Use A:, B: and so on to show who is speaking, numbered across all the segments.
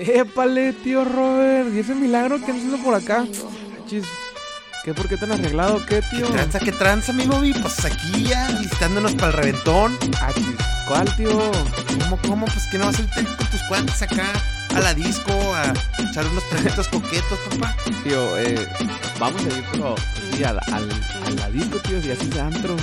A: Épale, tío Robert. ¿Y ese milagro que haciendo por acá? Chis, ¿Qué? ¿Por qué tan arreglado? ¿Qué, tío?
B: ¿Qué tranza, qué tranza, mi Bobby? Pues aquí ya, listándonos para el reventón.
A: Ah. ¿Cuál, tío?
B: ¿Cómo, cómo? Pues que no vas a ir con tus cuates acá a la disco a echar unos trajitos coquetos, papá.
A: Tío, eh, vamos a ir, pero sí, a la, al, a la disco, tío, si así es antro.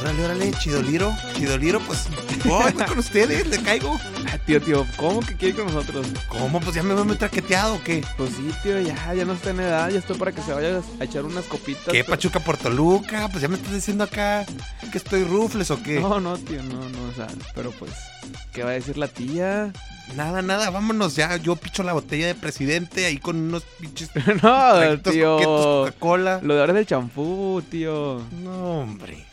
B: Órale, órale, Chidoliro. Chidoliro, pues, voy, voy con ustedes, le caigo.
A: Ah, tío, tío, ¿cómo que quiere ir con nosotros?
B: ¿Cómo? Pues ya me veo muy traqueteado, ¿o qué?
A: Pues sí, tío, ya, ya no está en edad, ya estoy para que se vaya a echar unas copitas.
B: ¿Qué,
A: pero-
B: Pachuca por Toluca? Pues ya me estás diciendo acá que estoy rufles o qué.
A: No, no, tío, no, no, o sea, pero pues, ¿qué va a decir la tía?
B: Nada, nada, vámonos ya. Yo picho la botella de presidente ahí con unos pinches
A: no, tío.
B: Coca-Cola.
A: Lo de ahora es el champú, tío.
B: No, hombre.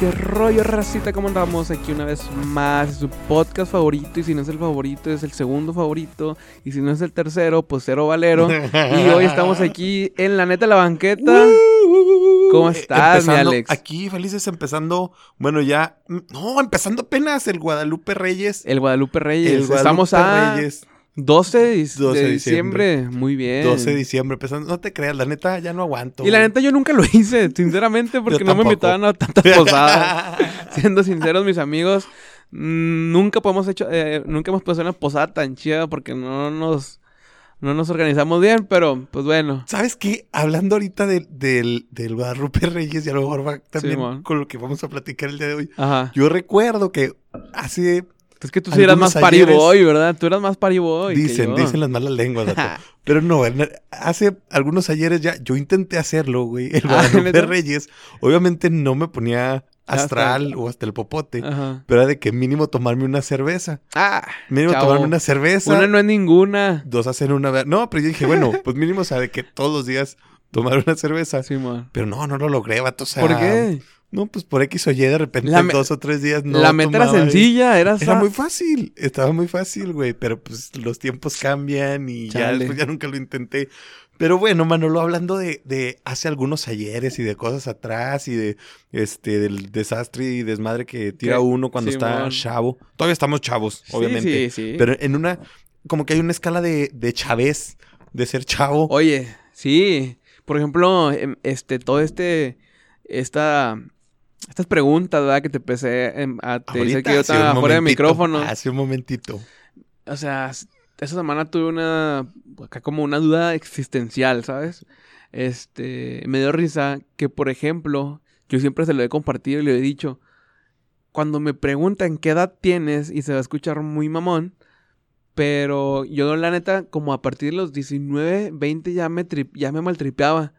A: Qué rollo, racita, ¿cómo andamos? Aquí una vez más, es su podcast favorito, y si no es el favorito, es el segundo favorito, y si no es el tercero, pues cero valero. y hoy estamos aquí en la neta la banqueta. ¿Cómo estás, mi Alex?
B: Aquí felices empezando, bueno, ya, no, empezando apenas el Guadalupe Reyes.
A: El Guadalupe Reyes.
B: El Guadalupe
A: estamos a
B: Reyes,
A: 12 de, dis-
B: 12
A: de
B: de
A: diciembre. Muy bien.
B: 12 de diciembre, empezando. No te creas, la neta ya no aguanto.
A: Y la neta yo nunca lo hice, sinceramente, porque no me invitaban a tantas posadas. Siendo sinceros, mis amigos, mm, nunca podemos hecho, eh, nunca hemos pasado una posada tan chida porque no nos, no nos organizamos bien, pero pues bueno.
B: ¿Sabes qué? Hablando ahorita del, del, del Guadalupe Reyes y a lo mejor va también con lo que vamos a platicar el día de hoy.
A: Ajá.
B: Yo recuerdo que hace,
A: Es que tú sí eras más party
B: ayeres-
A: boy, ¿verdad? Tú eras más party boy. que
B: dicen,
A: yo.
B: dicen las malas lenguas. Pero no, hace algunos ayeres ya, yo intenté hacerlo, güey, el
A: Ah,
B: Guadalupe
A: ¿neta?
B: Reyes. Obviamente no me ponía astral
A: Hasta-
B: o hasta el popote,
A: Ajá.
B: pero era de que mínimo tomarme una cerveza.
A: Ah,
B: Mínimo
A: chavo.
B: tomarme una cerveza.
A: Una no es ninguna.
B: Dos hacer una... vez. No, pero yo dije, bueno, pues mínimo sabe que todos los días tomar una cerveza.
A: Sí, man.
B: Pero no, no lo logré, vato. O sea,
A: ¿Por qué?
B: No, pues por X o Y, de repente
A: La
B: dos o tres días no
A: la meta era sencilla, era,
B: Era muy fácil, estaba muy fácil, güey, pero pues los tiempos cambian y ya
A: Chale.
B: después ya nunca lo intenté. Pero bueno, Manolo, hablando de, de hace algunos ayeres y de cosas atrás y de este del desastre y desmadre que tira
A: ¿Qué?
B: uno cuando está chavo. Todavía estamos chavos, obviamente.
A: Sí, sí.
B: Pero en una, como que hay una escala de, de chavez, de ser chavo.
A: Oye, sí. Por ejemplo, em, este, todo este, esta, estas preguntas, ¿verdad? Que te empecé em, a te
B: Ahorita,
A: que yo estaba fuera de micrófono.
B: Hace un momentito.
A: O sea, esa semana tuve una, acá como una duda existencial, ¿sabes? Este, me dio risa que, por ejemplo, yo siempre se lo he compartido y le he dicho, cuando me preguntan qué edad tienes, y se va a escuchar muy mamón, pero yo la neta, como a partir de los 19, 20 ya me, tri- ya me maltripeaba.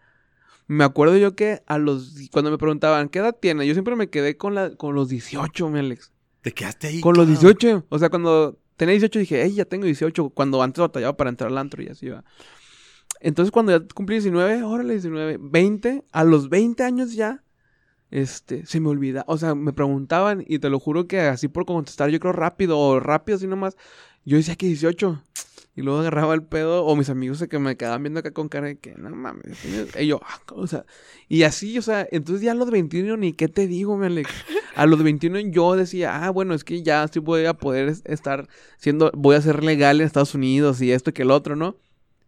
A: Me acuerdo yo que a los, cuando me preguntaban qué edad tienes, yo siempre me quedé con, la, con los 18, mi Alex.
B: Te quedaste ahí.
A: Con los
B: cabrón.
A: 18. O sea, cuando tenía 18 dije, hey, ya tengo 18. Cuando antes batallaba para entrar al antro y así va. Entonces, cuando ya cumplí 19, órale, 19, 20, a los 20 años ya, este, se me olvida. O sea, me preguntaban y te lo juro que así por contestar, yo creo rápido o rápido así nomás, yo decía que 18. Y luego agarraba el pedo, o mis amigos que me quedaban viendo acá con cara de que, no mames. tienes-". Y yo, ah, o sea, y así, o sea, entonces ya a los 21 ni qué te digo, me Alex. A los 21 yo decía, ah, bueno, es que ya sí voy a poder es- estar siendo, voy a ser legal en Estados Unidos y esto que el otro, ¿no?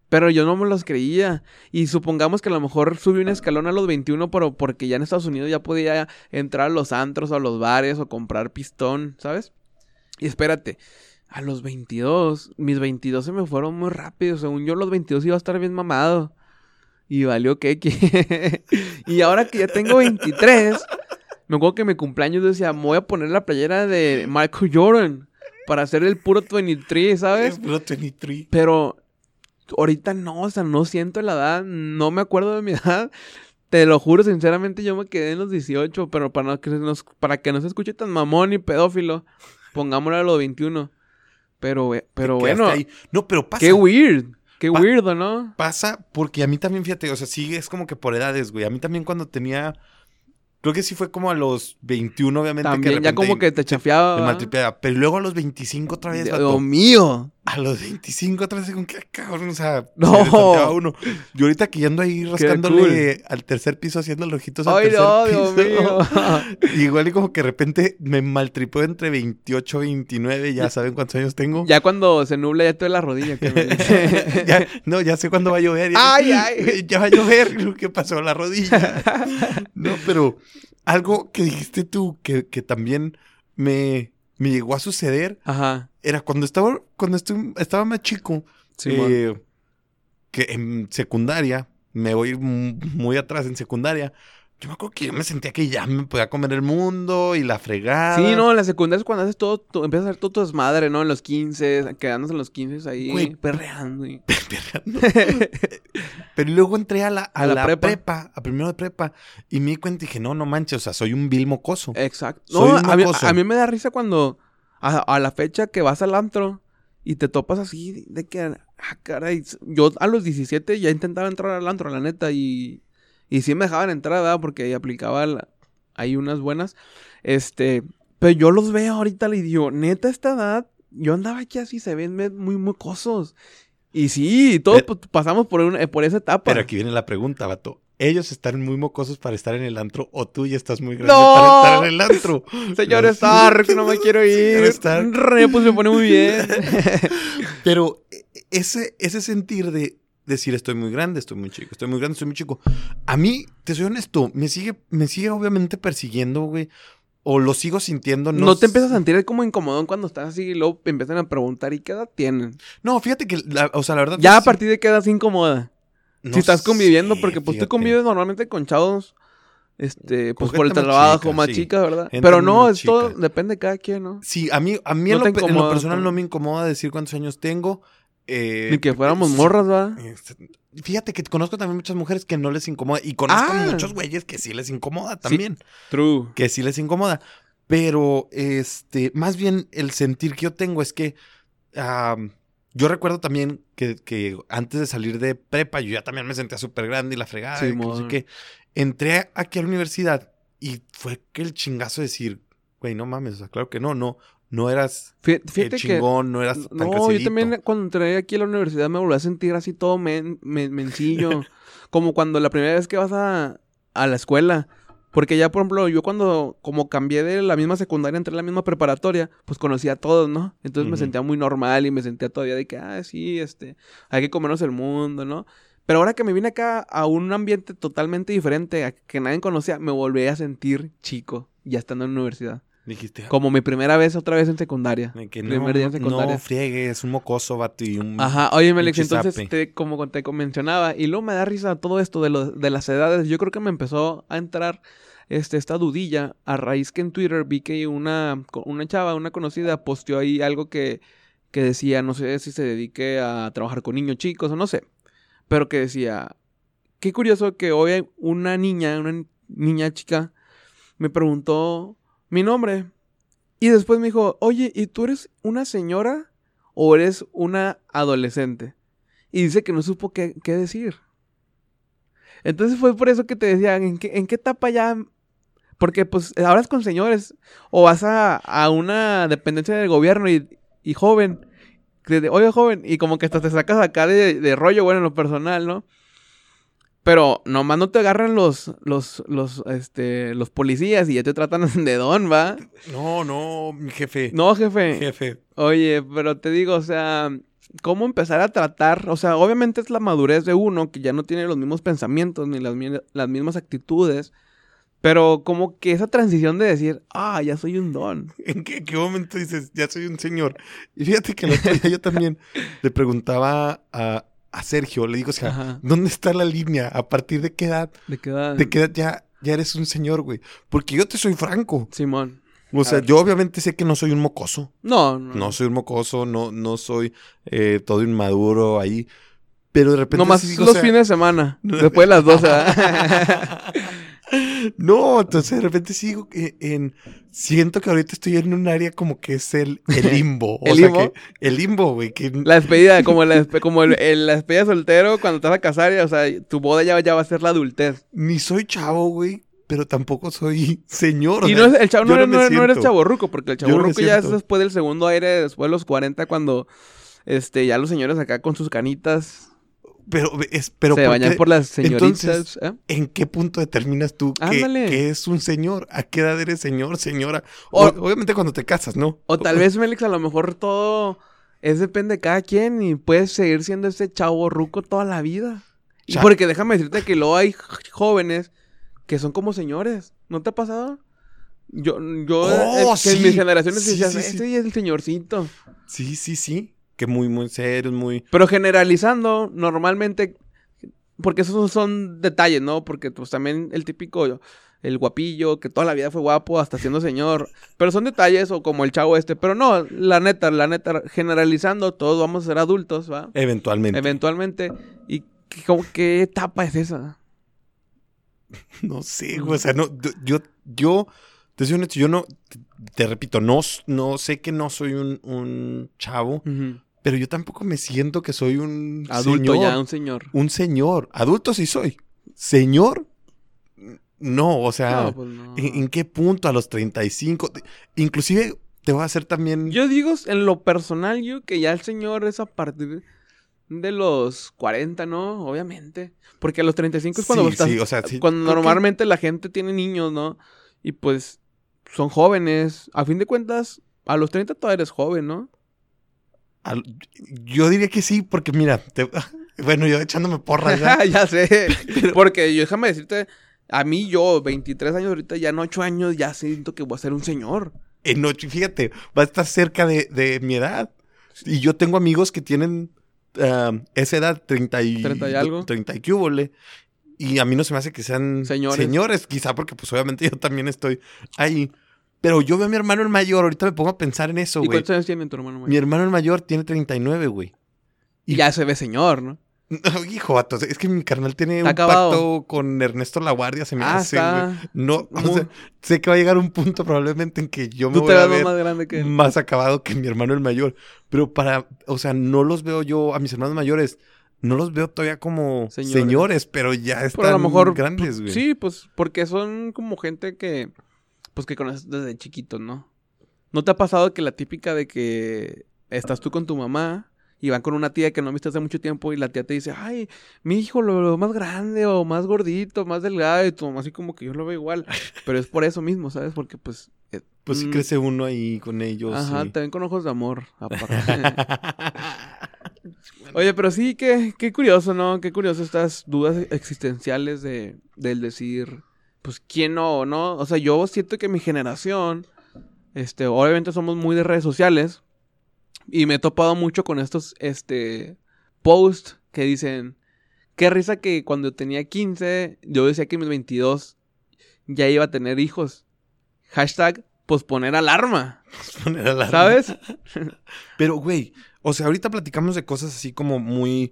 A: Pero yo no me los creía. Y supongamos que a lo mejor subí un escalón a los 21, pero porque ya en Estados Unidos ya podía entrar a los antros o a los bares o comprar pistón, ¿sabes? Y espérate, a los 22, mis 22 se me fueron muy rápido. Según yo, los 22 iba a estar bien mamado. Y valió que Y ahora que ya tengo 23, me acuerdo que mi cumpleaños decía, me voy a poner la playera de Michael Jordan para hacer el puro 23, ¿sabes?
B: Es puro 23.
A: Pero ahorita no, o sea, no siento la edad, no me acuerdo de mi edad. Te lo juro, sinceramente, yo me quedé en los 18, pero para, no que, nos, para que no se escuche tan mamón y pedófilo, pongámoslo a los 21. Pero, eh, pero bueno,
B: ahí. No, pero pasa.
A: qué weird, qué
B: Pa-
A: weirdo, ¿no?
B: Pasa porque a mí también, fíjate, o sea, sí es como que por edades, güey. A mí también cuando tenía. Creo que sí fue como a los 21, obviamente.
A: También
B: que de
A: ya como que te chafiaba.
B: me maltripeaba. Pero luego a los 25 otra vez.
A: Dios mío.
B: A los 25 otra vez con que cabrón, o sea,
A: No.
B: uno. Yo ahorita que ya ando ahí rascándole
A: cool.
B: al tercer piso haciendo los ojitos al
A: Ay,
B: tercer
A: no,
B: piso.
A: Dios mío.
B: Igual y como que de repente me maltripó entre 28 y 29, ya saben cuántos años tengo.
A: ya cuando se nubla ya duele la rodilla. que
B: Ya- no, ya sé cuándo va a llover. Ya,
A: Ay, ay.
B: Ya va a llover. ¿Qué pasó? La rodilla. No, pero algo que dijiste tú que, que también me, me llegó a suceder
A: Ajá.
B: era cuando estaba, cuando estaba más chico,
A: Simón.
B: eh, que en secundaria, me voy muy atrás en secundaria, yo me acuerdo que yo me sentía que ya me podía comer el mundo y la fregada.
A: Sí, no, en la secundaria es cuando haces todo, tú- empiezas a hacer todo tu desmadre, ¿no? En los 15, quedándose en los 15 ahí,
B: Güey.
A: perreando. y-
B: Pero luego entré a la, a
A: A la
B: la
A: prepa.
B: prepa. a primero de prepa, y me di cuenta y dije, no, no manches, o sea, soy un vil mocoso.
A: Exacto.
B: Soy
A: No,
B: un
A: a mí,
B: mocoso.
A: a mí me da risa cuando a, a la fecha que vas al antro y te topas así de que, ah, caray, yo a los 17 ya intentaba entrar al antro, la neta, y, y sí me dejaban entrar, ¿verdad? Porque aplicaba la- ahí unas buenas. Este, pero yo los veo ahorita y digo, neta, esta edad, yo andaba aquí así, se ven muy mocosos. Y sí, todos
B: Pero-
A: pues, pasamos por, una- por esa etapa.
B: Pero aquí viene la pregunta, vato. ¿Ellos están muy mocosos para estar en el antro o tú ya estás muy grande
A: ¡No!
B: para estar en el antro?
A: Señor
B: No,
A: Stark, no me quiero
B: Señor
A: ir.
B: Stark.
A: Re, pues me pone muy bien.
B: Pero e- ese, ese sentir de decir estoy muy grande, estoy muy chico, estoy muy grande, estoy muy chico. A mí, te soy honesto, me sigue, me sigue obviamente persiguiendo, güey. O lo sigo sintiendo.
A: No, te empiezas a sentir como incomodón cuando estás así y luego empiezan a preguntar ¿y qué edad tienen?
B: No, fíjate que, la- o sea, la verdad.
A: Ya a
B: sí-
A: partir de qué edad se incomoda.
B: no
A: si estás conviviendo,
B: sé,
A: porque pues tú
B: fíjate.
A: convives normalmente con chavos, este, pues por el
B: más
A: trabajo,
B: chica,
A: más
B: sí.
A: chica, ¿verdad?
B: Gente
A: Pero no,
B: más
A: es todo,
B: chica.
A: depende de cada quien, ¿no?
B: Sí, a mí, a mí
A: No
B: en, lo, en personal
A: no
B: me incomoda decir cuántos años tengo. Eh,
A: Ni que fuéramos
B: sí,
A: morras, ¿va?
B: este, Fíjate que conozco también muchas mujeres que no les incomoda. Y conozco
A: Ah.
B: muchos güeyes que sí les incomoda también.
A: True.
B: Que sí les incomoda. Pero, este, más bien el sentir que yo tengo es que yo recuerdo también que, que antes de salir de prepa, yo ya también me sentía súper grande y la fregada. y que no sé
A: Simón.
B: qué. Entré aquí a la universidad y fue que el chingazo de decir, güey, no mames, o sea, claro que no, no, no eras el
A: que...
B: chingón, no eras tan
A: No, yo también cuando entré aquí a la universidad me volví a sentir así todo men, men- mencillo. como cuando la primera vez que vas a, a la escuela. Porque ya, por ejemplo, yo cuando como cambié de la misma secundaria, entré a la misma preparatoria, pues conocía a todos, ¿no? Entonces me sentía muy normal y me sentía todavía de que, ah, sí, este, hay que comernos el mundo, ¿no? Pero ahora que me vine acá a un ambiente totalmente diferente, a que nadie conocía, me volví a sentir chico, ya estando en la universidad.
B: Dijiste, "Ah,
A: Como mi primera vez otra vez en secundaria.
B: que
A: primer
B: no,
A: día en secundaria.
B: no friegues, un mocoso, vato, y un...
A: Ajá, oye, Melix, entonces, te, como te mencionaba, y luego me da risa todo esto de, lo- de las edades. Yo creo que me empezó a entrar este, esta dudilla a raíz que en Twitter vi que una, una chava, una conocida, posteó ahí algo que, que decía, no sé si se dedique a trabajar con niños chicos o no sé, pero que decía, qué curioso que hoy una niña, una ni- niña chica, me preguntó mi nombre. Y después me dijo, oye, ¿y tú eres una señora o eres una adolescente? Y dice que no supo qué, qué decir. Entonces fue por eso que te decía, ¿en qué, en qué etapa ya? Porque pues hablas con señores o vas a, a una dependencia del gobierno y, y joven, que de, oye joven, y como que hasta te sacas acá de, de rollo, bueno, en lo personal, ¿no? Pero nomás no te agarran los, los, los, este, los policías y ya te tratan de don, ¿va?
B: No, no, mi jefe.
A: No, jefe.
B: Jefe.
A: Oye, pero te digo, o sea, ¿cómo empezar a tratar? O sea, obviamente es la madurez de uno que ya no tiene los mismos pensamientos ni las, las mismas actitudes. Pero como que esa transición de decir, ah, ya soy un don.
B: ¿En qué, qué momento dices, ya soy un señor? Y fíjate que día yo también le preguntaba a, a Sergio, le digo, o sea,
A: Ajá.
B: ¿dónde está la línea? ¿A partir de qué edad?
A: De qué edad?
B: ¿De qué edad ya, ya eres un señor, güey? Porque yo te soy franco.
A: Simón.
B: O sea, yo obviamente sé que no soy un mocoso.
A: No, no.
B: No soy un mocoso, no, no soy eh, todo inmaduro ahí. Pero de repente.
A: Nomás
B: sí o
A: los
B: sea,
A: fines de semana. Después de las 12, ¿verdad?
B: No, entonces de repente sigo que en. Siento que ahorita estoy en un área como que es el, el limbo. O
A: ¿El
B: sea
A: limbo?
B: que- el limbo, güey. Que
A: La despedida, como, la, como el, el- la despedida soltero cuando te vas a casar, y, o sea, tu boda ya, ya va a ser la adultez.
B: ni soy chavo, güey. Pero tampoco soy señor.
A: Y no es, el chavo no, no, no eres
B: siento.
A: chaborruco, porque el
B: no
A: chaborruco ya es después del segundo aire, después de los 40, cuando Este, ya los señores acá con sus canitas.
B: Pero, es, pero
A: se
B: ¿por
A: bañan por las señoritas.
B: Entonces,
A: ¿eh?
B: ¿En qué punto determinas tú que, es un señor? ¿A qué edad eres señor, señora?
A: O-
B: O- obviamente cuando te casas, ¿no?
A: O tal vez, Melix, a lo mejor todo es depende de cada quien y puedes seguir siendo ese chavo ruco toda la vida. Y porque déjame decirte que luego hay jóvenes que son como señores. ¿No te ha pasado? Yo, yo,
B: Oh,
A: eh, que en mis generaciones
B: Sí,
A: decías,
B: sí, sí.
A: este es el señorcito.
B: Sí, sí, sí. Que muy, muy serios, muy...
A: Pero generalizando, normalmente, porque esos son detalles, ¿no? Porque pues también el típico, el guapillo, que toda la vida fue guapo hasta siendo señor. Pero son detalles o como el chavo este. Pero no, la neta, la neta, generalizando, todos vamos a ser adultos, ¿va?
B: Eventualmente.
A: Eventualmente. ¿Y qué, cómo- qué etapa es esa?
B: No sé, güey. O sea, no, yo- yo, te soy honesto, yo no, te, te repito, no, no sé que no soy un, un chavo, pero yo tampoco me siento que soy un
A: Adulto
B: señor.
A: ya, un señor.
B: Un señor. Adulto sí soy. Señor, no, o sea,
A: No, pues no.
B: ¿en, en qué punto? A los 35. Te- Inclusive te voy a hacer también...
A: Yo digo, en lo personal, yo que ya el señor es a partir de los 40, ¿no? Obviamente. Porque a los 35 es cuando
B: Sí,
A: estás...
B: sí, o sea, sí,
A: cuando normalmente la gente tiene niños, ¿no? Y pues son jóvenes. A fin de cuentas, a los 30 todavía eres joven, ¿no?
B: Al- yo diría que sí, porque mira, te- bueno, yo echándome porras ya.
A: ya sé. Porque yo déjame decirte, a mí yo, 23 años ahorita, ya en 8 años, ya siento que voy a ser un señor.
B: En ocho, y fíjate, va a estar cerca de, de mi edad. Y yo tengo amigos que tienen ah, esa edad, 30 y,
A: 30 y algo.
B: 30 y cúbole, Y a mí no se me hace que sean
A: Señores.
B: señores. quizá porque pues obviamente yo también estoy ahí. Pero yo veo a mi hermano el mayor, ahorita me pongo a pensar en eso,
A: ¿Y
B: güey.
A: cuántos años tiene tu hermano mayor?
B: Mi hermano el mayor tiene 39, güey.
A: Y ya se ve señor, ¿no?
B: Hijo, vato, es que mi carnal tiene un
A: acabado.
B: pacto con Ernesto La Guardia, se me
A: Ah,
B: hace, güey.
A: está.
B: No, o sea, sé que va a llegar un punto probablemente en que yo me
A: Tú
B: voy
A: te
B: a
A: ves
B: ver
A: más grande que él.
B: más acabado que mi hermano el mayor. Pero para, o sea, no los veo yo, a mis hermanos mayores, no los veo todavía como
A: Señores.
B: señores, pero ya están
A: Pero a lo mejor
B: grandes, güey.
A: Sí, pues porque son como gente que pues que conoces desde chiquitos, ¿no? ¿No te ha pasado que la típica de que estás tú con tu mamá y van con una tía que no viste hace mucho tiempo y la tía te dice, "Ay, mi hijo lo veo más grande o más gordito, más delgado" y tu mamá así como que yo lo veo igual, pero es por eso mismo, ¿sabes? Porque pues eh,
B: Pues sí
A: mm,
B: crece uno ahí con ellos.
A: Ajá,
B: sí.
A: te ven con ojos de amor. Oye, pero sí, qué, qué curioso, ¿no? Qué curioso estas dudas existenciales de, del decir, pues, ¿quién no, no? O sea, yo siento que mi generación, este, obviamente somos muy de redes sociales y me he topado mucho con estos, este, posts que dicen, qué risa que cuando tenía 15, yo decía que en mis 22 ya iba a tener hijos. Hashtag, posponer alarma,
B: Poner alarma.
A: ¿sabes?
B: Pero, güey, o sea, ahorita platicamos de cosas así como muy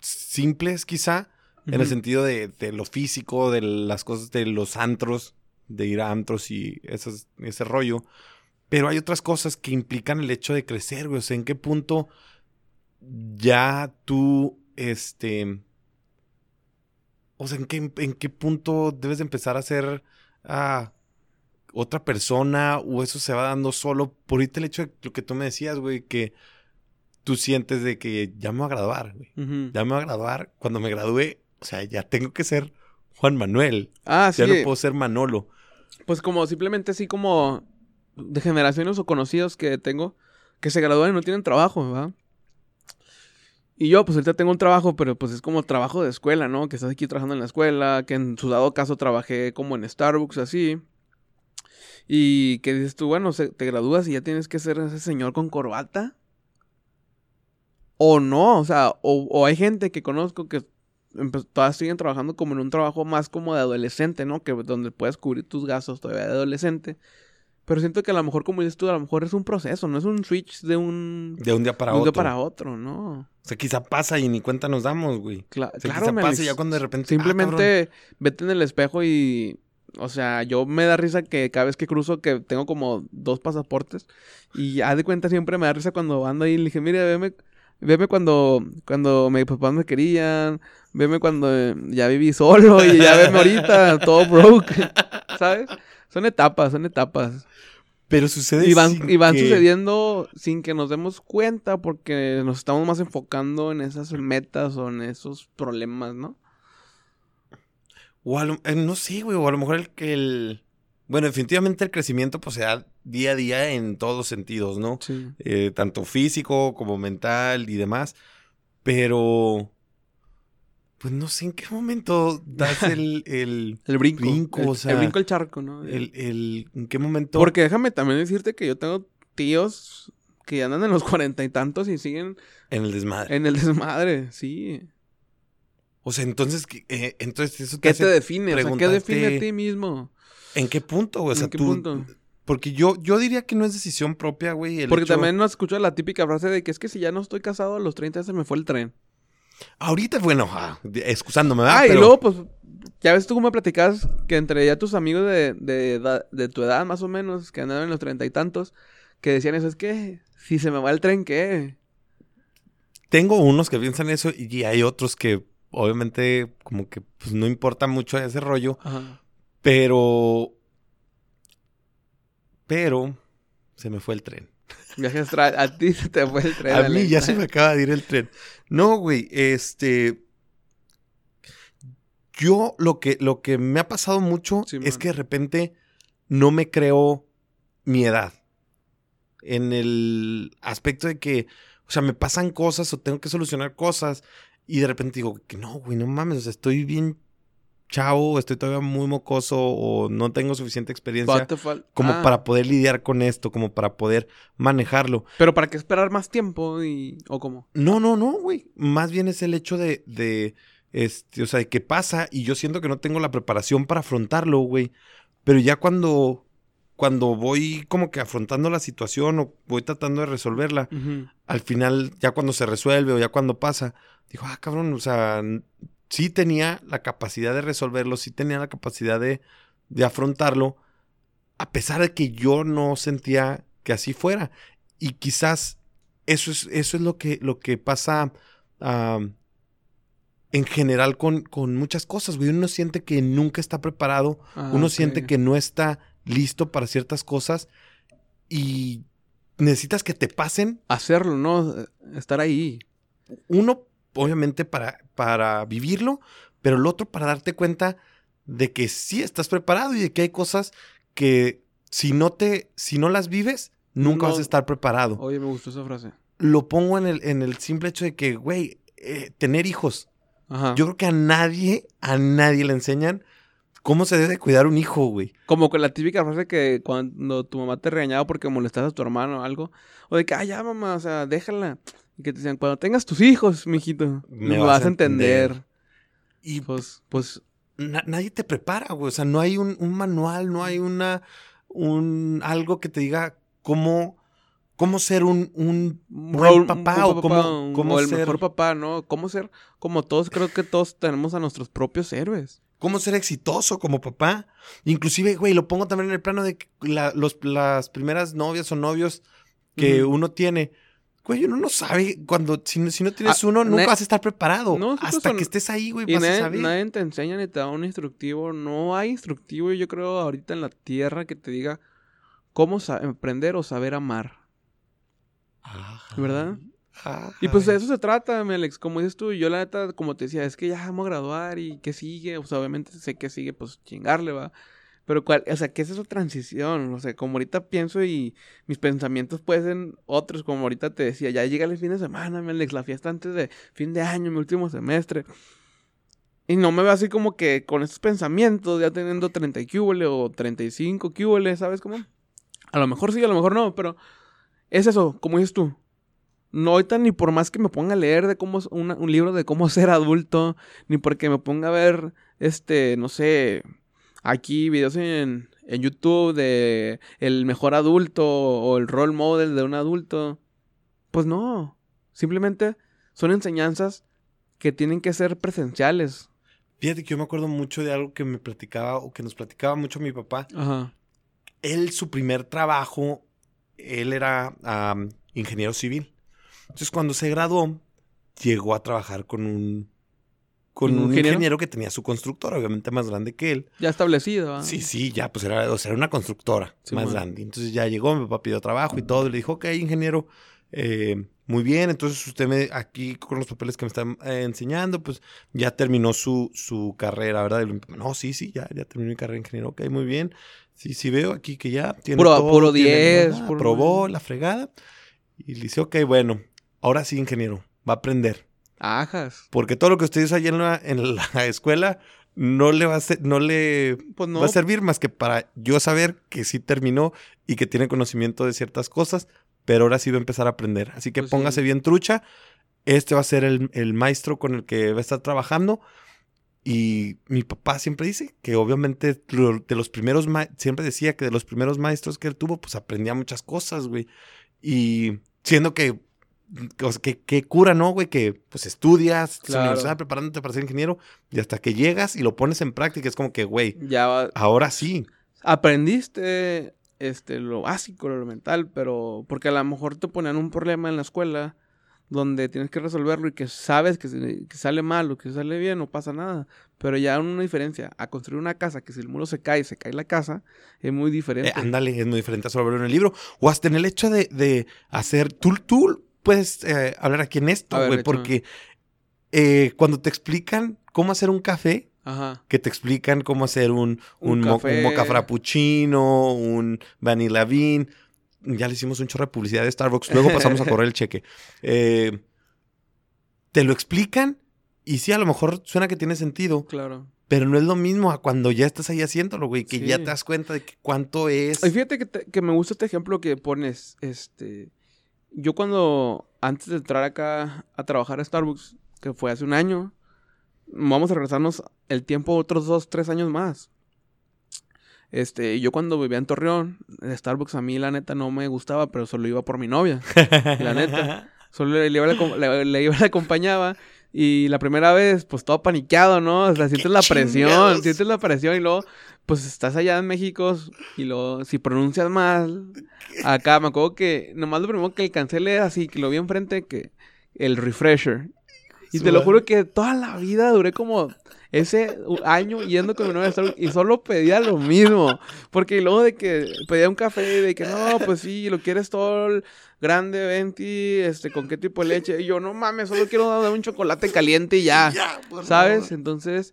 B: simples, quizá, en el sentido de, de lo físico, de las cosas de los antros, de ir a antros y esas- ese rollo. Pero hay otras cosas que implican el hecho de crecer, güey. O sea, ¿en qué punto ya tú, este... O sea, ¿en qué, en qué punto debes de empezar a ser ah, otra persona o eso se va dando solo por ahorita el hecho de lo que tú me decías, güey, que tú sientes de que ya me voy a graduar, güey. Ya me voy a graduar. Cuando me gradúe, o sea, ya tengo que ser Juan Manuel.
A: Ah, sí.
B: Ya no puedo ser Manolo.
A: Pues como simplemente así como de generaciones o conocidos que tengo que se gradúan y no tienen trabajo, ¿verdad? Y yo, pues ahorita tengo un trabajo, pero pues es como trabajo de escuela, ¿no? Que estás aquí trabajando en la escuela, que en su dado caso trabajé como en Starbucks, así. Y que dices tú, bueno, se- te gradúas y ya tienes que ser ese señor con corbata. O no, o sea, o, o hay gente que conozco que todavía siguen trabajando como en un trabajo más como de adolescente, ¿no? Que donde puedes cubrir tus gastos todavía de adolescente. Pero siento que a lo mejor, como dices tú, a lo mejor es un proceso, no es un switch de un,
B: De un día para
A: de un
B: otro.
A: día para otro, ¿no?
B: O sea, quizá pasa y ni cuenta nos damos, güey.
A: Cla-
B: O sea,
A: claro,
B: quizá pasa ya cuando de repente... ah.
A: Simplemente vete en el espejo y. O sea, yo me da risa que cada vez que cruzo, que tengo como dos pasaportes. Y haz de cuenta, siempre me da risa cuando ando ahí y le dije, mire, veme, veme cuando, cuando mis papás me querían. Veme cuando eh, ya viví solo y ya veme ahorita, todo broke. ¿Sabes? Son etapas, son etapas.
B: Pero sucede
A: Y van,
B: sin
A: y van
B: que-
A: sucediendo sin que nos demos cuenta porque nos estamos más enfocando en esas metas o en esos problemas, ¿no?
B: O a lo- eh, no sé, güey, o a lo mejor el que el... Bueno, definitivamente el crecimiento pues se da día a día en todos los sentidos, ¿no?
A: Sí.
B: Eh, tanto físico como mental y demás. Pero... Pues no sé en qué momento das el... el,
A: El brinco.
B: Brinco,
A: el,
B: o sea,
A: el brinco al charco, ¿no?
B: el, el- ¿En qué momento?
A: Porque déjame también decirte que yo tengo tíos que andan en los cuarenta y tantos y siguen
B: En el desmadre.
A: en el desmadre, sí.
B: O sea, entonces... ¿qué- eh, entonces eso te
A: ¿Qué te define? O sea, ¿qué define a ti mismo?
B: ¿En qué punto? O sea,
A: ¿En qué
B: tú-
A: punto?
B: Porque yo, yo diría que no es decisión propia, güey.
A: Porque
B: hecho-
A: también no escucho la típica frase de que es que si ya no estoy casado a los 30 se me fue el tren.
B: Ahorita, bueno, ah, excusándome, ¿verdad?
A: Ah, y luego, pues, ya ves tú cómo me platicabas que entre ya tus amigos de, de, edad- de tu edad, más o menos, que andaban en los treinta y tantos, que decían eso, es que si se me va el tren, ¿qué?
B: Tengo unos que piensan eso y hay otros que obviamente como que pues, no importa mucho ese rollo,
A: Ajá.
B: pero... Pero se me fue el tren.
A: Viajes a ti se te fue el tren.
B: A mí ya se me acaba de ir el tren. No, güey, este... Yo lo que, lo que me ha pasado mucho
A: Sí,
B: es que de repente no me creo mi edad. En el aspecto de que, o sea, me pasan cosas o tengo que solucionar cosas y de repente digo que no, güey, no mames, o sea, estoy bien chavo, estoy todavía muy mocoso o no tengo suficiente experiencia como
A: Ah,
B: para poder lidiar con esto, como para poder manejarlo.
A: Pero ¿para qué esperar más tiempo y... o cómo?
B: No, no, no, güey. Más bien es el hecho de, de, este, o sea, de que pasa y yo siento que no tengo la preparación para afrontarlo, güey. Pero ya cuando, cuando voy como que afrontando la situación o voy tratando de resolverla, al final, ya cuando se resuelve o ya cuando pasa, digo, ah, cabrón, o sea, sí tenía la capacidad de resolverlo, sí tenía la capacidad de, de afrontarlo, a pesar de que yo no sentía que así fuera. Y quizás eso es, eso es lo que, lo que pasa en general con, con muchas cosas, güey. Uno siente que nunca está preparado,
A: Ah,
B: uno siente que no está listo para ciertas cosas y necesitas que te pasen
A: Hacerlo, ¿no? Estar ahí.
B: uno, obviamente, para, para vivirlo, pero el otro para darte cuenta de que sí estás preparado y de que hay cosas que si no te, si no las vives, nunca
A: No.
B: vas a estar preparado.
A: Oye, me gustó esa frase.
B: Lo pongo en el, en el simple hecho de que, güey, eh, tener hijos.
A: Ajá.
B: Yo creo que a nadie, a nadie le enseñan cómo se debe cuidar un hijo, güey.
A: Como con la típica frase que cuando tu mamá te regañaba porque molestas a tu hermano o algo, o de que, ah, ya mamá, o sea, déjala. Y que te decían, cuando tengas tus hijos, mijito, me, vas, a entender.
B: Y
A: Pues, pues,
B: na- nadie te prepara, güey. O sea, no hay un, un manual, no hay una, un, algo que te diga cómo, cómo ser un, un buen
A: un
B: papá o cómo, cómo
A: o el
B: ser,
A: mejor papá, ¿no? ¿Cómo ser? Como todos, creo que todos tenemos a nuestros propios héroes.
B: cómo ser exitoso como papá. Inclusive, güey, lo pongo también en el plano de la- los, las primeras novias o novios que uno tiene. Güey, uno no sabe cuando, si, no- si no tienes
A: Ah,
B: uno, nunca vas a estar preparado.
A: No, pues,
B: Hasta
A: son-
B: que estés ahí, güey,
A: Y
B: vas a
A: nadie,
B: saber.
A: nadie te enseña ni te da un instructivo. No hay instructivo, yo creo, ahorita en la tierra que te diga cómo aprender o saber amar.
B: Ajá.
A: ¿Verdad?
B: Ajá.
A: Y pues de eso se trata, mi Alex. Como dices tú, yo la neta, como te decía, es que ya vamos a graduar y qué sigue. O sea, obviamente sé que sigue, pues chingarle, va. Pero, cuál, o sea, ¿qué es esa transición? O sea, como ahorita pienso y mis pensamientos pueden ser otros, como ahorita te decía, ya llega el fin de semana, mi Alex, la fiesta antes de fin de año, mi último semestre. Y no me veo así como que con estos pensamientos, ya teniendo 30 y cúbole o 35 cúbole, ¿sabes cómo? A lo mejor sí, a lo mejor no, pero es eso, como dices tú. No ahorita ni por más que me ponga a leer de cómo un libro de cómo ser adulto, ni porque me ponga a ver, este, no sé, aquí videos en, en YouTube de el mejor adulto o el role model de un adulto. Pues no, simplemente son enseñanzas que tienen que ser presenciales.
B: Fíjate que yo me acuerdo mucho de algo que me platicaba o que nos platicaba mucho mi papá.
A: Ajá.
B: Él, su primer trabajo, él era ingeniero civil. Entonces, cuando se graduó, llegó a trabajar con un con
A: ¿Un ingeniero?
B: ingeniero? que tenía su constructora, obviamente más grande que él.
A: Ya establecido. ¿ah?
B: Sí, sí, ya, pues era, o sea, era una constructora
A: Sí,
B: más
A: bueno.
B: grande. Entonces ya llegó, mi papá pidió trabajo y todo. Y le dijo, ok, ingeniero, eh, muy bien. Entonces usted me, aquí con los papeles que me están eh, enseñando, pues ya terminó su, su carrera, ¿verdad? Y no, sí, sí, ya, ya terminó mi carrera de ingeniero. Ok, muy bien. Sí, sí, veo aquí que ya tiene
A: Puro-
B: todo,
A: puro
B: tiene,
A: 10,
B: ¿verdad?
A: puro
B: Aprobó
A: nueve.
B: la fregada. Y le dice, ok, bueno, ahora sí, ingeniero, va a aprender.
A: Ajas.
B: Porque todo lo que usted hizo allá en la, en la escuela no le va a ser, no le
A: Pues no.
B: va a servir más que para yo saber que sí terminó y que tiene conocimiento de ciertas cosas, pero ahora sí va a empezar a aprender. Así que
A: Pues sí.
B: póngase bien trucha. Este va a ser el, el maestro con el que va a estar trabajando. Y mi papá siempre dice que obviamente de los primeros, siempre decía que de los primeros maestros que él tuvo, pues aprendía muchas cosas, güey. Y siendo que, o sea, que, que cura, ¿no, güey? Que pues estudias, la universidad preparándote para ser ingeniero y hasta que llegas y lo pones en práctica es como que, güey,
A: Ya va-
B: ahora sí.
A: aprendiste este, lo básico, lo elemental, pero porque a lo mejor te ponían un problema en la escuela donde tienes que resolverlo y que sabes que, se- que sale mal o que sale bien, no pasa nada. Pero ya una diferencia. A construir una casa, que si el muro se cae, se cae la casa, es muy diferente.
B: Eh, ándale, es muy diferente a solo verlo en el libro. O hasta en el hecho de, de hacer. Tú, tú puedes eh, hablar aquí en esto, güey, porque eh, cuando te explican cómo hacer un café,
A: Ajá.
B: que te explican cómo hacer un,
A: Un
B: un, mo- un mocha frappuccino, un vanilla bean. Ya le hicimos un chorro de publicidad de Starbucks. Luego pasamos a correr el cheque. Eh, te lo explican y sí, a lo mejor suena que tiene sentido,
A: Claro.
B: pero no es lo mismo a cuando ya estás ahí haciéndolo, güey, que
A: Sí.
B: ya te das cuenta de que cuánto es.
A: Y fíjate que, te- que me gusta este ejemplo que pones. Este, yo cuando, antes de entrar acá a trabajar a Starbucks, que fue hace un año, vamos a regresarnos el tiempo otros dos, tres años más. Este, yo cuando vivía en Torreón, Starbucks a mí la neta no me gustaba, pero solo iba por mi novia. La neta. Solo le, iba, la le- iba, la acompañaba. Y la primera vez, pues todo paniqueado, ¿no? O sea, sientes la presión, sientes la presión y luego, pues estás allá en México y luego, si pronuncias mal, acá me acuerdo que nomás lo primero que leer así, que lo vi enfrente, que el refresher. Y te lo juro que toda la vida duré como ese año yendo con mi novia y solo pedía lo mismo. Porque luego de que pedía un café, de que no, pues sí, lo quieres todo grande, venti, este, con qué tipo de leche. Y yo, no mames, solo quiero dar un chocolate caliente y ya. ¿Sabes?
B: favor.
A: Entonces,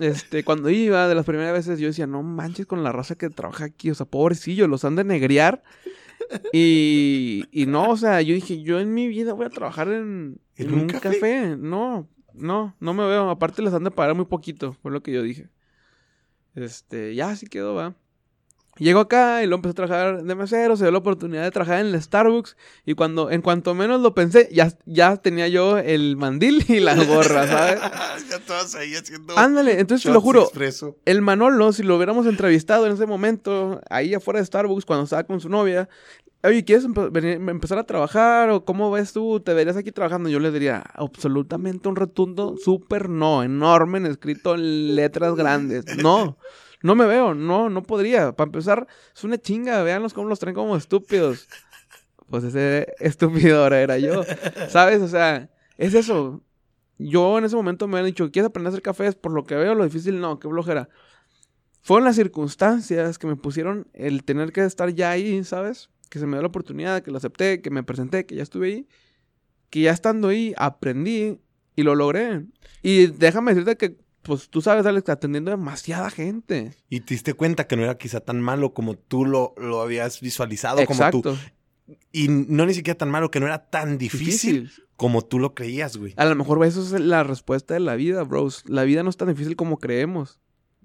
A: este, cuando iba de las primeras veces, yo decía, no manches con la raza que trabaja aquí, o sea, pobrecillo, los han de negrear. Y, y no, o sea, yo dije, yo en mi vida voy a trabajar en,
B: ¿En
A: en
B: un
A: un
B: café?
A: café? No, no, no me veo. Aparte les han de pagar muy poquito, fue lo que yo dije. Este, ya así quedó, va. Llego acá y luego empecé a trabajar de mesero, se dio la oportunidad de trabajar en el Starbucks y cuando, en cuanto menos lo pensé, ya, ya tenía yo el mandil y la gorra, ¿sabes?
B: ya estabas ahí haciendo.
A: Ándale, entonces te lo juro,
B: expreso.
A: el Manolo, si lo hubiéramos entrevistado en ese momento, ahí afuera de Starbucks, cuando estaba con su novia, oye, ¿quieres empe- venir- empezar a trabajar? ¿O cómo ves tú? ¿Te verías aquí trabajando? Yo le diría, absolutamente un rotundo súper no, enorme, en escrito en letras grandes. No, no me veo, no, no podría. Para empezar, es una chinga, véanlos cómo los traen como estúpidos. Pues ese estúpido ahora era yo, ¿sabes? O sea, es eso. Yo en ese momento me han dicho, ¿quieres aprender a hacer cafés? Por lo que veo, lo difícil no, qué flojera. Fueron las circunstancias que me pusieron el tener que estar ya ahí, ¿sabes? Que se me dio la oportunidad, que lo acepté, que me presenté, que ya estuve ahí. Que ya estando ahí, aprendí y lo logré. Y déjame decirte que, pues tú sabes, Alex, atendiendo demasiada gente.
B: Y te diste cuenta que no era quizá tan malo como tú lo, lo habías visualizado, como tú.
A: Exacto.
B: Y no ni siquiera tan malo, que no era tan difícil,
A: Difícil.
B: como tú lo creías, güey.
A: A lo mejor eso es la respuesta de la vida, bros. La vida no es tan difícil como creemos.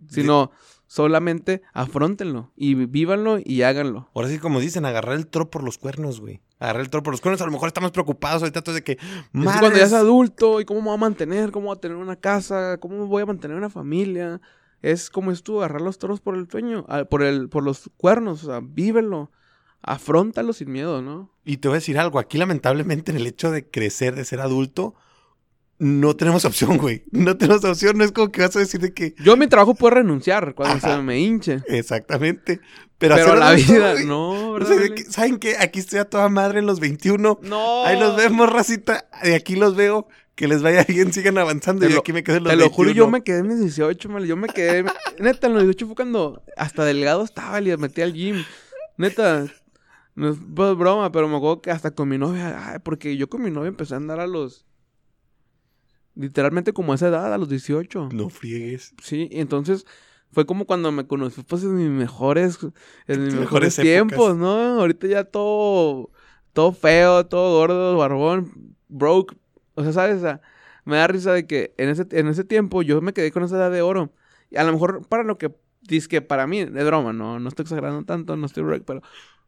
A: Sino solamente afrontenlo y vívanlo y háganlo.
B: Ahora sí, como dicen, agarrar el toro por los cuernos, güey. Agarrar el toro por los cuernos. A lo mejor estamos preocupados ahorita de que...
A: Es que
B: "Madres,
A: cuando ya es adulto y cómo me voy a mantener, cómo voy a tener una casa, cómo voy a mantener una familia. Es como es tú, agarrar los toros por el sueño, por el, por los cuernos, o sea, vívelo, afrontalo sin miedo, ¿no?
B: Y te voy a decir algo. Aquí, lamentablemente, en el hecho de crecer, de ser adulto, no tenemos opción, güey. No tenemos opción. No es como que vas a decir de que...
A: Yo a mi trabajo puedo renunciar cuando
B: Ajá.
A: se me hinche.
B: Exactamente. Pero,
A: Pero la vida, no,
B: o
A: ¿verdad?
B: sea, ¿Saben qué? Aquí estoy a toda madre en los 21.
A: No.
B: Ahí los vemos, racita. De aquí los veo. Que les vaya bien, sigan avanzando.
A: Te
B: y
A: lo-
B: aquí me quedo en los
A: Te lo juro, yo
B: 21.
A: me quedé en mis 18, mal. Yo me quedé. Neta, en los 18 fue cuando hasta delgado estaba y metí al gym. Neta. No es pues, broma, pero me acuerdo que hasta con mi novia. Ay, porque yo con mi novia empecé a andar a los. Literalmente como a esa edad, a los 18.
B: No friegues.
A: Sí, y entonces fue como cuando me conocí, pues en mis mejores, en mis mejores
B: mejores
A: tiempos, ¿no? Ahorita ya todo, todo feo, todo gordo, barbón, broke. O sea, ¿sabes? O sea, me da risa de que en ese, en ese tiempo yo me quedé con esa edad de oro. Y a lo mejor para lo que dice que para mí, es broma, no, no estoy exagerando tanto, no estoy broke, pero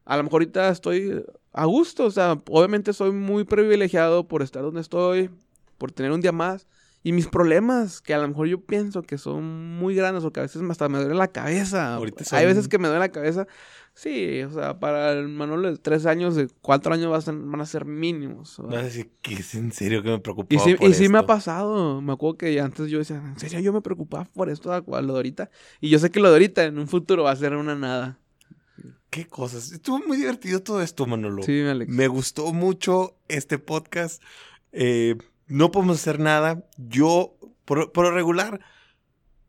A: a lo mejor ahorita estoy a gusto. O sea, obviamente soy muy privilegiado por estar donde estoy, por tener un día más. Y mis problemas, que a lo mejor yo pienso que son muy grandes o que a veces hasta me duele la cabeza.
B: Ahorita
A: Hay veces que me duele la cabeza. Sí, o sea, para el Manolo de tres años, de cuatro años van a ser, van a ser mínimos.
B: Vas a decir que es en serio que me preocupaba
A: Y sí,
B: por
A: y sí me ha pasado. Me acuerdo que antes yo decía, en serio, yo me preocupaba por esto, lo de ahorita. Y yo sé que lo de ahorita en un futuro va a ser una nada.
B: Qué cosas. Estuvo muy divertido todo esto, Manolo.
A: Sí, Alex.
B: Me gustó mucho este podcast. Eh, no podemos hacer nada. Yo, por, por lo regular,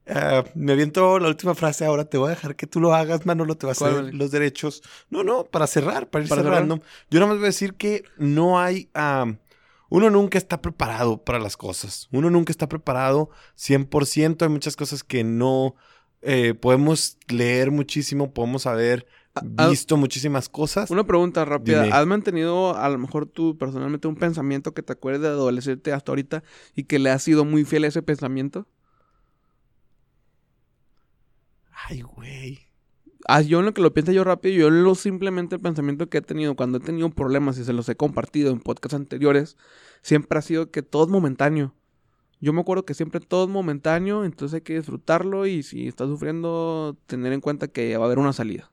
B: ah, me aviento la última frase. Ahora te voy a dejar que tú lo hagas, Manolo. Te vas a
A: ¿Cuál,
B: hacer los derechos. No, no, para cerrar, para ir
A: ¿Para cerrar?
B: cerrando. Yo nada más voy a decir que no hay. ah, uno nunca está preparado para las cosas. Uno nunca está preparado 100%. Hay muchas cosas que no eh, podemos leer muchísimo, podemos haber
A: ah,
B: visto muchísimas cosas.
A: Una pregunta rápida.
B: Dime.
A: ¿Has mantenido a lo mejor tú personalmente un pensamiento que te acuerdes de adolescente hasta ahorita y que le has sido muy fiel a ese pensamiento?
B: Ay, güey.
A: Ah, yo en lo que lo pienso yo rápido, yo lo simplemente el pensamiento que he tenido cuando he tenido problemas y se los he compartido en podcasts anteriores, siempre ha sido que todo es momentáneo. Yo me acuerdo que siempre todo es momentáneo, entonces hay que disfrutarlo y si estás sufriendo, tener en cuenta que va a haber una salida.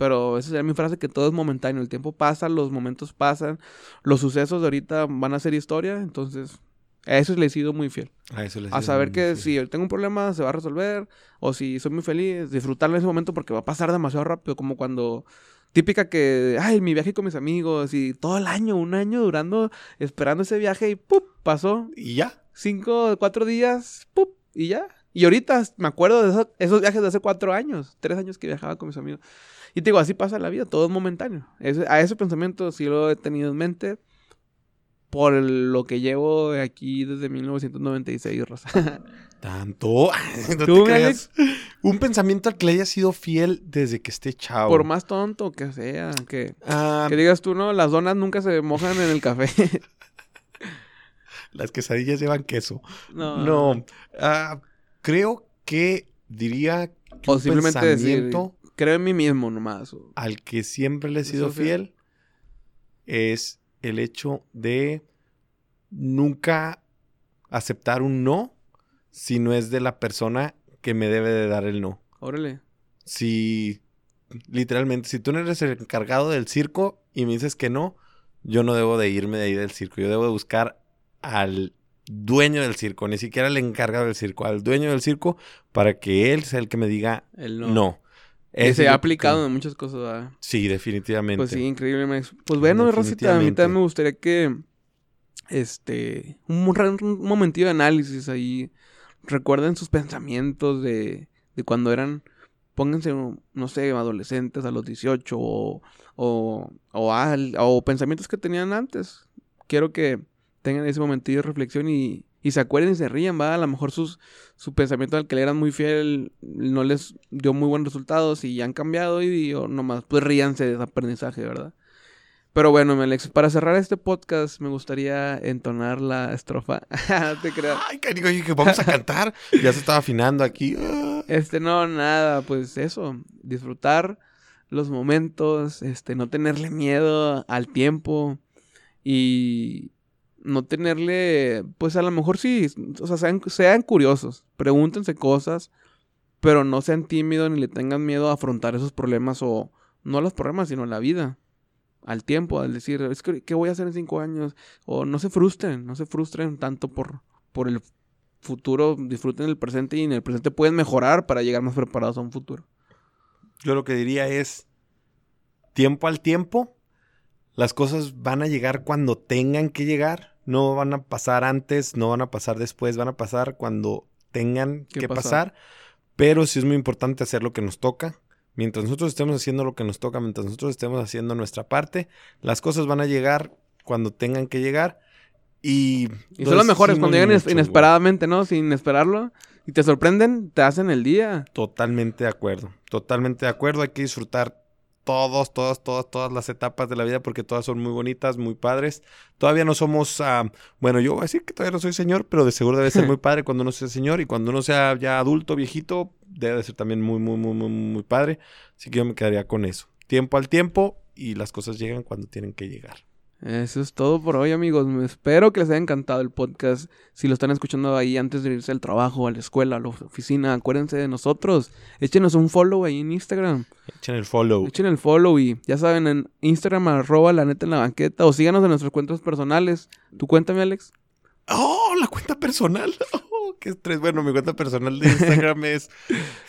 A: Pero esa sería mi frase, que todo es momentáneo. El tiempo pasa, los momentos pasan, los sucesos de ahorita van a ser historia, entonces a eso le he sido muy fiel.
B: A eso les
A: A saber que si yo tengo un problema se va a resolver o si soy muy feliz, disfrutarlo en ese momento porque va a pasar demasiado rápido, como cuando típica que, ay, mi viaje con mis amigos y todo el año, un año durando, esperando ese viaje y ¡pup! pasó
B: Y ya.
A: cinco, cuatro días, ¡pup! y ya. Y ahorita me acuerdo de esos, esos viajes de hace cuatro años, tres años que viajaba con mis amigos. Y te digo, así pasa la vida, todo es momentáneo. Ese- a ese pensamiento sí lo he tenido en mente por el- lo que llevo aquí desde 1996, Rosa.
B: Tanto. no
A: ¿Tú,
B: te creas. Un pensamiento al que le haya sido fiel desde que esté chavo.
A: Por más tonto que sea, que,
B: Ah,
A: que digas tú, no, las donas nunca se mojan en el café.
B: las quesadillas llevan queso.
A: no.
B: No. ah, creo que diría que
A: O
B: un
A: simplemente decir,
B: pensamiento
A: creo en mí mismo nomás. o-
B: al que siempre le he sido fiel es el hecho de nunca aceptar un no si no es de la persona que me debe de dar el no.
A: Órale.
B: si literalmente, si tú no eres el encargado del circo y me dices que no, yo no debo de irme de ahí del circo. Yo debo de buscar al dueño del circo, ni siquiera al encargado del circo, al dueño del circo para que él sea el que me diga
A: El
B: no.
A: no.
B: Ese
A: se
B: es
A: ha aplicado en muchas cosas. ¿verdad?
B: Sí, definitivamente.
A: Pues sí, increíble, Max. Pues bueno, Rosita, a mí también me gustaría que, este, un, un momentillo de análisis ahí. Recuerden sus pensamientos de, de cuando eran, pónganse, no sé, adolescentes a los 18 o, o, o, al- o pensamientos que tenían antes. Quiero que tengan ese momentillo de reflexión y, y se acuerden y se rían, va. A lo mejor sus, su pensamiento al que le eran muy fiel no les dio muy buenos resultados y ya han cambiado y, o nomás, pues ríanse de ese aprendizaje, ¿verdad? Pero bueno, Alex, para cerrar este podcast me gustaría entonar la estrofa. Te.
B: Ay, cariño, dije, vamos a cantar. ya se estaba afinando aquí.
A: Este, no, nada, pues eso, disfrutar los momentos, este, no tenerle miedo al tiempo y no tenerle, pues a lo mejor sí, o sea, sean, sean curiosos, pregúntense cosas, pero no sean tímidos ni le tengan miedo a afrontar esos problemas o no los problemas, sino la vida, al tiempo, al decir, que, ¿qué voy a hacer en cinco años? O no se frustren, no se frustren tanto por, por el futuro, disfruten el presente y en el presente pueden mejorar para llegar más preparados a un futuro.
B: Yo lo que diría es tiempo al tiempo. Las cosas van a llegar cuando tengan que llegar. no van a pasar antes, no van a pasar después, van a pasar cuando tengan
A: ¿Qué
B: que
A: pasar?
B: pasar. Pero sí es muy importante hacer lo que nos toca. Mientras nosotros estemos haciendo lo que nos toca, mientras nosotros estemos haciendo nuestra parte, las cosas van a llegar cuando tengan que llegar. Y,
A: Y son los mejores cuando llegan inesperadamente, ¿no? Sin esperarlo. Y te sorprenden, te hacen el día.
B: Totalmente de acuerdo. Totalmente de acuerdo. Hay que disfrutar todos, todas, todas, todas las etapas de la vida porque todas son muy bonitas, muy padres. Todavía no somos, ah, bueno, yo voy a decir que todavía no soy señor, pero de seguro debe ser muy padre cuando uno sea señor y cuando uno sea ya adulto, viejito, debe de ser también muy, muy, muy, muy, muy padre. Así que yo me quedaría con eso. Tiempo al tiempo y las cosas llegan cuando tienen que llegar.
A: Eso es todo por hoy, amigos. Me espero que les haya encantado el podcast. Si lo están escuchando ahí antes de irse al trabajo, a la escuela, a la oficina, acuérdense de nosotros. Échenos un follow ahí en Instagram.
B: Echen el follow.
A: Echen el follow y ya saben, en Instagram, arroba la neta en la banqueta. O síganos en nuestras cuentas personales. ¿Tú cuéntame, Alex?
B: ¡Oh! La cuenta personal. ¡Oh! ¡Qué estrés! Bueno, mi cuenta personal de Instagram es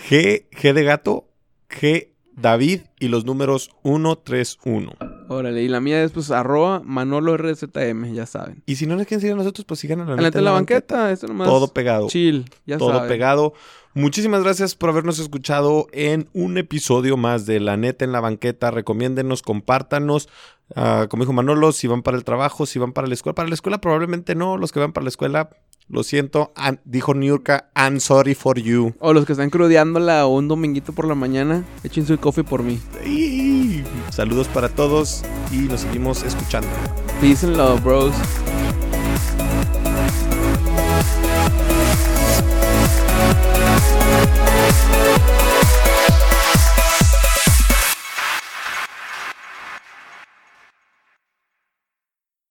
B: G, G de gato, G David y los números 131.
A: Órale, y la mía es pues arroba Manolo RZM, ya saben.
B: Y si no nos quieren seguir a nosotros, pues sigan a la,
A: La neta en la banqueta, esto nomás.
B: Todo pegado.
A: Chill, ya
B: todo
A: saben.
B: pegado. Muchísimas gracias por habernos escuchado en un episodio más de La Neta en la Banqueta. Recomiéndenos, compártanos. Ah, como dijo Manolo, si van para el trabajo, si van para la escuela. Para la escuela probablemente no. Los que van para la escuela, lo siento. An- dijo Niurka, I'm sorry for you.
A: O los que están crudeándola un dominguito por la mañana, echen su coffee por mí.
B: Y saludos para todos y nos seguimos escuchando.
A: Peace and love, bros.